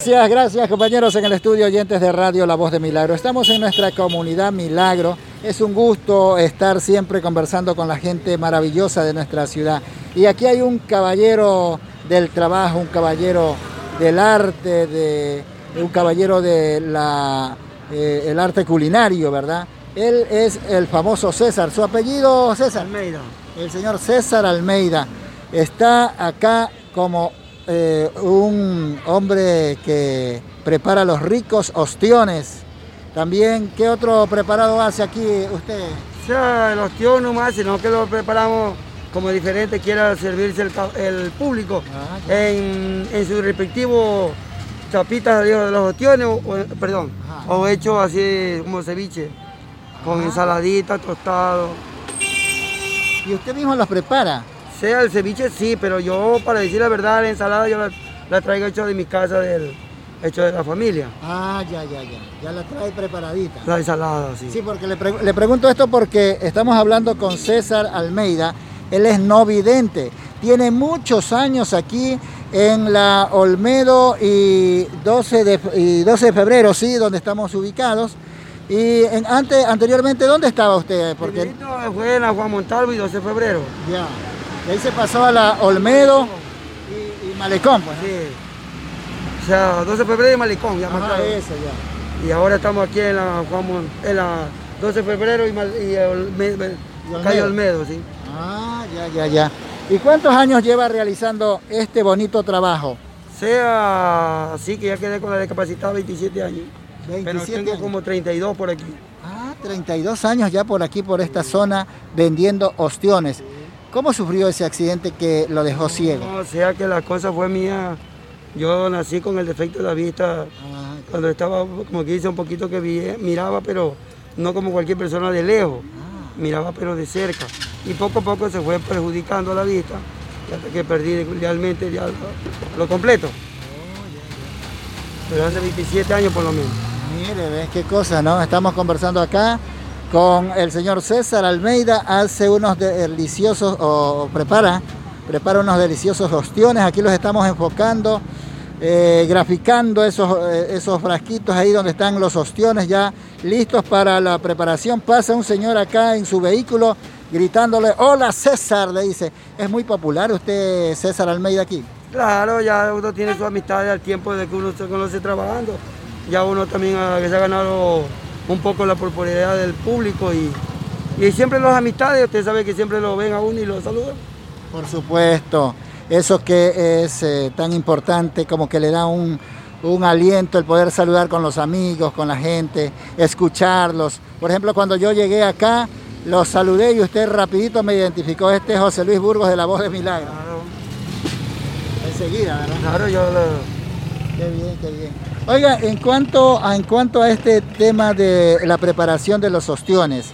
Gracias, gracias compañeros en el estudio oyentes de Radio La Voz de Milagro. Estamos en nuestra comunidad Milagro. Es un gusto estar siempre conversando con la gente maravillosa de nuestra ciudad. Y aquí hay un caballero del trabajo, un caballero del arte, de, un caballero del eh, arte culinario, ¿verdad? Él es el famoso César. Su apellido César. Almeida. El señor César Almeida está acá como eh, un hombre que prepara los ricos ostiones. También, ¿qué otro preparado hace aquí usted? O sea, el ostión nomás, sino que lo preparamos como diferente quiera servirse el, público ah, en, su respectivo chapitas de los ostiones, o, perdón, o hecho así como ceviche, con ensaladita, tostado. ¿Y usted mismo los prepara? Sea el ceviche sí, pero yo para decir la verdad, la ensalada yo la, traigo hecho de mi casa, del, hecho de la familia. Ah, ya, ya, ya. Ya la trae preparadita. La ensalada, sí. Sí, porque le, le pregunto esto porque estamos hablando con César Almeida. Él es no vidente. Tiene muchos años aquí en la Olmedo y 12 de, y 12 de febrero, sí, donde estamos ubicados. Y en, antes, anteriormente, ¿dónde estaba usted? Porque... Fue en la Juan Montalvo y 12 de febrero. Ya ahí se pasó a la Olmedo y, Malecón, pues. Sí. O sea, 12 de febrero y Malecón, ya Ajá, eso, ya. Y ahora estamos aquí en la, en la 12 de febrero y, y, Olmedo, calle Olmedo, sí. Ah, ya, ya, ya. ¿Y cuántos años lleva realizando este bonito trabajo? Sea así que ya quedé con la discapacidad 27 años. 27 pero tengo como 32 por aquí. Ah, 32 años ya por aquí, por esta zona, vendiendo ostiones. ¿Cómo sufrió ese accidente que lo dejó ciego? No, o sea que la cosa fue mía. Yo nací con el defecto de la vista. Ah, cuando estaba, como que dice, un poquito que miraba, pero no como cualquier persona de lejos. Ah. Miraba, pero de cerca. Y poco a poco se fue perjudicando la vista, hasta que perdí realmente ya lo, completo. Oh, pero hace 27 años por lo menos. Mire, ves qué cosa, ¿no? Estamos conversando acá con el señor César Almeida, hace unos deliciosos, o prepara, prepara unos deliciosos ostiones, aquí los estamos enfocando, eh, graficando esos, eh, esos frasquitos ahí donde están los ostiones ya listos para la preparación. Pasa un señor acá en su vehículo gritándole, hola César, le dice, ¿es muy popular usted César Almeida aquí? Claro, ya uno tiene su amistad al tiempo de que uno se conoce trabajando, ya uno también ah, se ha ganado un poco la popularidad del público y, y siempre las amistades, usted sabe que siempre lo ven a uno y lo saludan. Por supuesto, eso que es eh, tan importante como que le da un, un aliento el poder saludar con los amigos, con la gente, escucharlos. Por ejemplo, cuando yo llegué acá, los saludé y usted rapidito me identificó, este es José Luis Burgos de La Voz de Milagro. Claro. Enseguida, ¿verdad? Claro, yo lo... Qué bien, qué bien. Oiga, en cuanto, a, en cuanto a este tema de la preparación de los ostiones,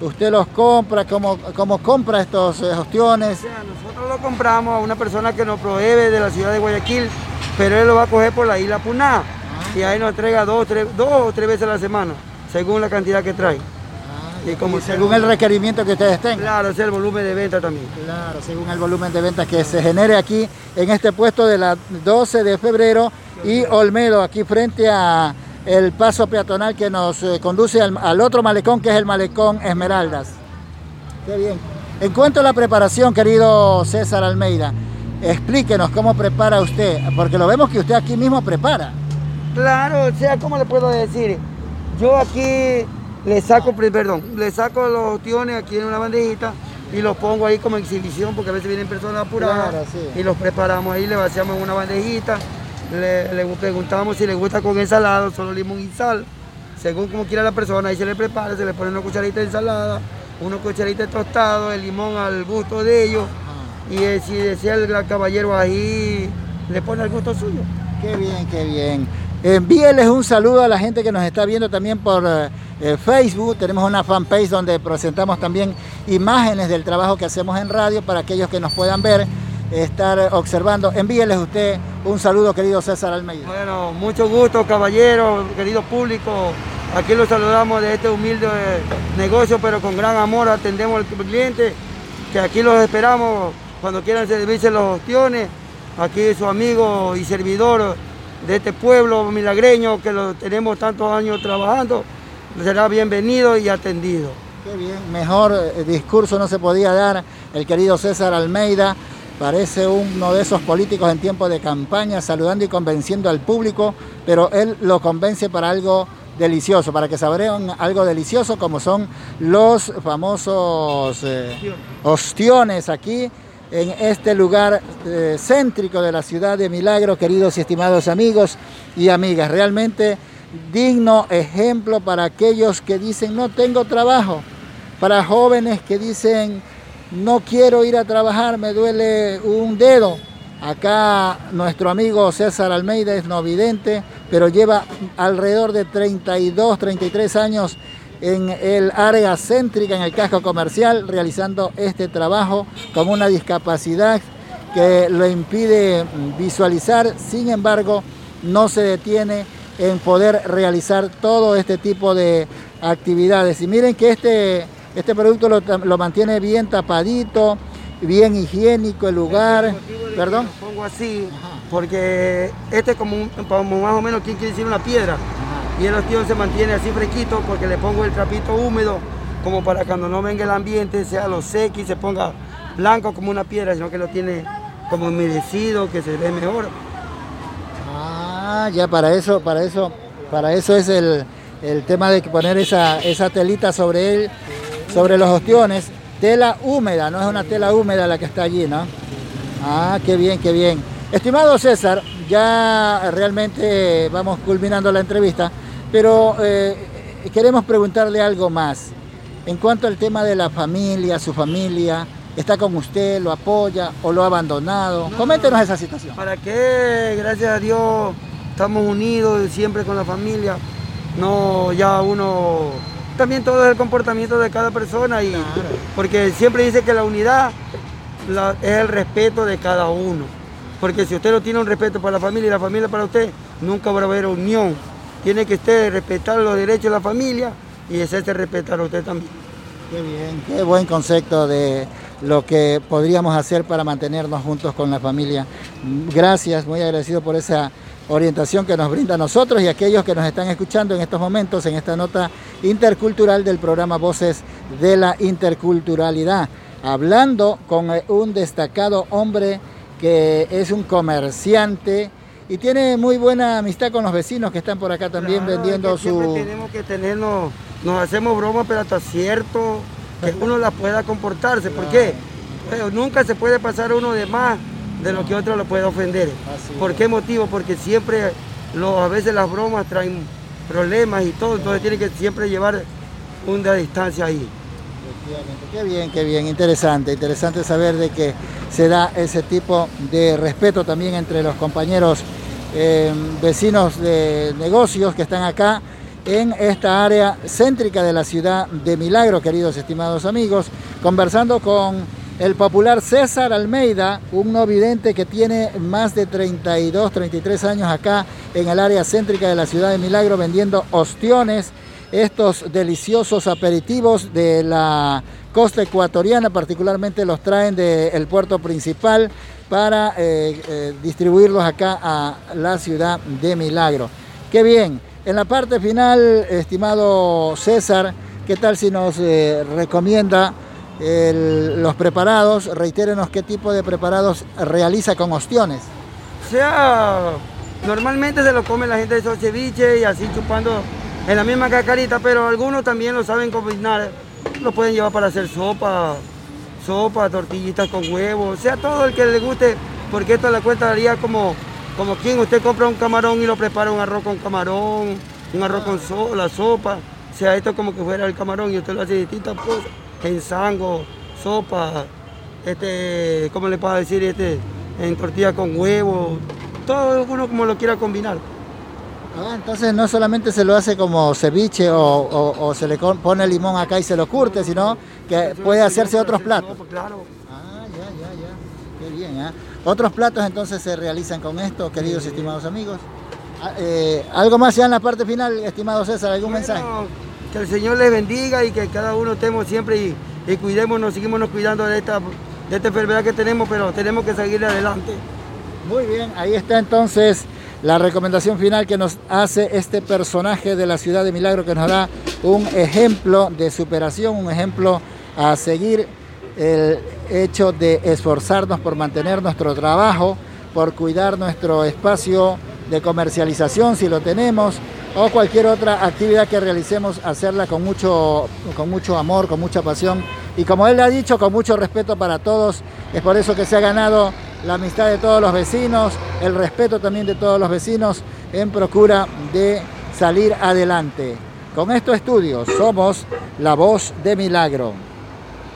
¿usted los compra? ¿Cómo, cómo compra estos eh, ostiones? nosotros lo compramos a una persona que nos provee de la ciudad de Guayaquil, pero él lo va a coger por la isla Puná ah. y ahí nos entrega dos, tres, dos o tres veces a la semana, según la cantidad que trae. Y, como según el requerimiento que ustedes tengan. Claro, es el volumen de venta también. Claro, según el volumen de venta que se genere aquí en este puesto de la 12 de febrero y Olmedo, aquí frente a el paso peatonal que nos eh, conduce al, otro malecón, que es el malecón Esmeraldas. Qué bien. En cuanto a la preparación, querido César Almeida, explíquenos cómo prepara usted, porque lo vemos que usted aquí mismo prepara. Claro, o sea, ¿cómo le puedo decir? Yo aquí le saco, perdón, le saco los tiones aquí en una bandejita y los pongo ahí como exhibición, porque a veces vienen personas apuradas y los preparamos ahí, le vaciamos en una bandejita le, preguntamos si le gusta con ensalada, solo limón y sal. Según como quiera la persona, ahí se le prepara, se le pone una cucharita de ensalada, una cucharita de tostado, el limón al gusto de ellos. Y eh, si desea el caballero ahí, le pone al gusto suyo. Qué bien, qué bien. Envíeles un saludo a la gente que nos está viendo también por eh, eh, Facebook. Tenemos una fanpage donde presentamos también imágenes del trabajo que hacemos en radio para aquellos que nos puedan ver estar observando. Envíeles usted un saludo, querido César Almeida. Bueno, mucho gusto, caballero, querido público. Aquí los saludamos de este humilde negocio, pero con gran amor atendemos al cliente, que aquí los esperamos cuando quieran servirse los ostiones. Aquí su amigo y servidor de este pueblo milagreño que lo tenemos tantos años trabajando, será bienvenido y atendido. Qué bien, mejor eh, discurso no se podía dar el querido César Almeida. Parece uno de esos políticos en tiempo de campaña, saludando y convenciendo al público, pero él lo convence para algo delicioso, para que saborean algo delicioso como son los famosos eh, ostiones aquí en este lugar eh, céntrico de la ciudad de Milagro, queridos y estimados amigos y amigas. Realmente digno ejemplo para aquellos que dicen no tengo trabajo, para jóvenes que dicen no quiero ir a trabajar, me duele un dedo. Acá nuestro amigo César Almeida es no vidente, pero lleva alrededor de 32, 33 años en el área céntrica, en el casco comercial, realizando este trabajo con una discapacidad que lo impide visualizar, sin embargo, no se detiene en poder realizar todo este tipo de actividades. Y miren que este, este producto lo, mantiene bien tapadito, bien higiénico el lugar. Perdón. Lo pongo así porque este es como, como más o menos quien quiere decir una piedra y el ostión se mantiene así fresquito porque le pongo el trapito húmedo como para cuando no venga el ambiente sea lo seco y se ponga blanco como una piedra, sino que lo tiene como humedecido, que se ve mejor. Ah, ya para eso, para eso, para eso es el, tema de poner esa, esa telita sobre él, sobre los ostiones. Tela húmeda, no es una tela húmeda la que está allí, ¿no? Ah, qué bien, qué bien. Estimado César, ya realmente vamos culminando la entrevista. Pero eh, queremos preguntarle algo más. En cuanto al tema de la familia, su familia, ¿está con usted, lo apoya o lo ha abandonado? Coméntenos esa situación. ¿Para qué? Gracias a Dios estamos unidos siempre con la familia. No, ya uno... También todo es el comportamiento de cada persona y porque siempre dice que la unidad es el respeto de cada uno. Porque si usted no tiene un respeto para la familia y la familia para usted, nunca va a haber unión tiene que usted respetar los derechos de la familia y hacerse respetar a usted también. Qué bien, qué buen concepto de lo que podríamos hacer para mantenernos juntos con la familia. Gracias, muy agradecido por esa orientación que nos brinda a nosotros y a aquellos que nos están escuchando en estos momentos en esta nota intercultural del programa Voces de la Interculturalidad, hablando con un destacado hombre que es un comerciante, y tiene muy buena amistad con los vecinos que están por acá también vendiendo su... tenemos que tenernos, nos hacemos bromas, pero hasta cierto que uno la pueda comportarse. ¿Por qué? Pero nunca se puede pasar uno de más de lo que otro lo puede ofender. ¿Por qué motivo? Porque siempre a veces las bromas traen problemas y todo, entonces tiene que siempre llevar una distancia ahí. Qué bien, qué bien, interesante, interesante saber de que se da ese tipo de respeto también entre los compañeros Em, vecinos de negocios que están acá en esta área céntrica de la ciudad de Milagro, queridos estimados amigos, conversando con el popular César Almeida, un no vidente que tiene más de 32, 33 años acá en el área céntrica de la ciudad de Milagro vendiendo ostiones, estos deliciosos aperitivos de la costa ecuatoriana, particularmente los traen del puerto principal para eh, eh, distribuirlos acá a la ciudad de Milagro. Qué bien. En la parte final, estimado César, ¿qué tal si nos eh, recomienda los preparados? Reitérenos qué tipo de preparados realiza con ostiones. O sea, normalmente se lo come la gente de ceviche y así chupando en la misma cacarita, pero algunos también lo saben combinar. Lo pueden llevar para hacer sopa, sopa, tortillitas con huevo, o sea, todo el que le guste, porque esto la cuenta daría como, como quien usted compra un camarón y lo prepara un arroz con camarón, un arroz con la sopa, o sea, esto como que fuera el camarón y usted lo hace distintas cosas, ensango, sopa, este, ¿cómo le puedo decir? Este, en tortilla con huevo, todo uno como lo quiera combinar. Ah, entonces no solamente se lo hace como ceviche o, se le pone limón acá y se lo curte, sino que puede hacerse otros platos. Pues claro. Ah, ya, ya, ya. Qué bien, ¿eh? Otros platos entonces se realizan con esto, queridos y estimados amigos. Ah, eh, ¿Algo más ya en la parte final, estimado César? ¿Algún mensaje? Que el Señor les bendiga y que cada uno estemos siempre y, y cuidémonos, seguimos cuidando de esta, de esta enfermedad que tenemos, pero tenemos que seguir adelante. Muy bien, ahí está entonces la recomendación final que nos hace este personaje de la ciudad de Milagro que nos da un ejemplo de superación, un ejemplo a seguir el hecho de esforzarnos por mantener nuestro trabajo, por cuidar nuestro espacio de comercialización si lo tenemos, o cualquier otra actividad que realicemos, hacerla con mucho, con mucho amor, con mucha pasión y como él ha dicho, con mucho respeto para todos. Es por eso que se ha ganado la amistad de todos los vecinos, el respeto también de todos los vecinos en procura de salir adelante. Con estos estudios somos la voz de milagro.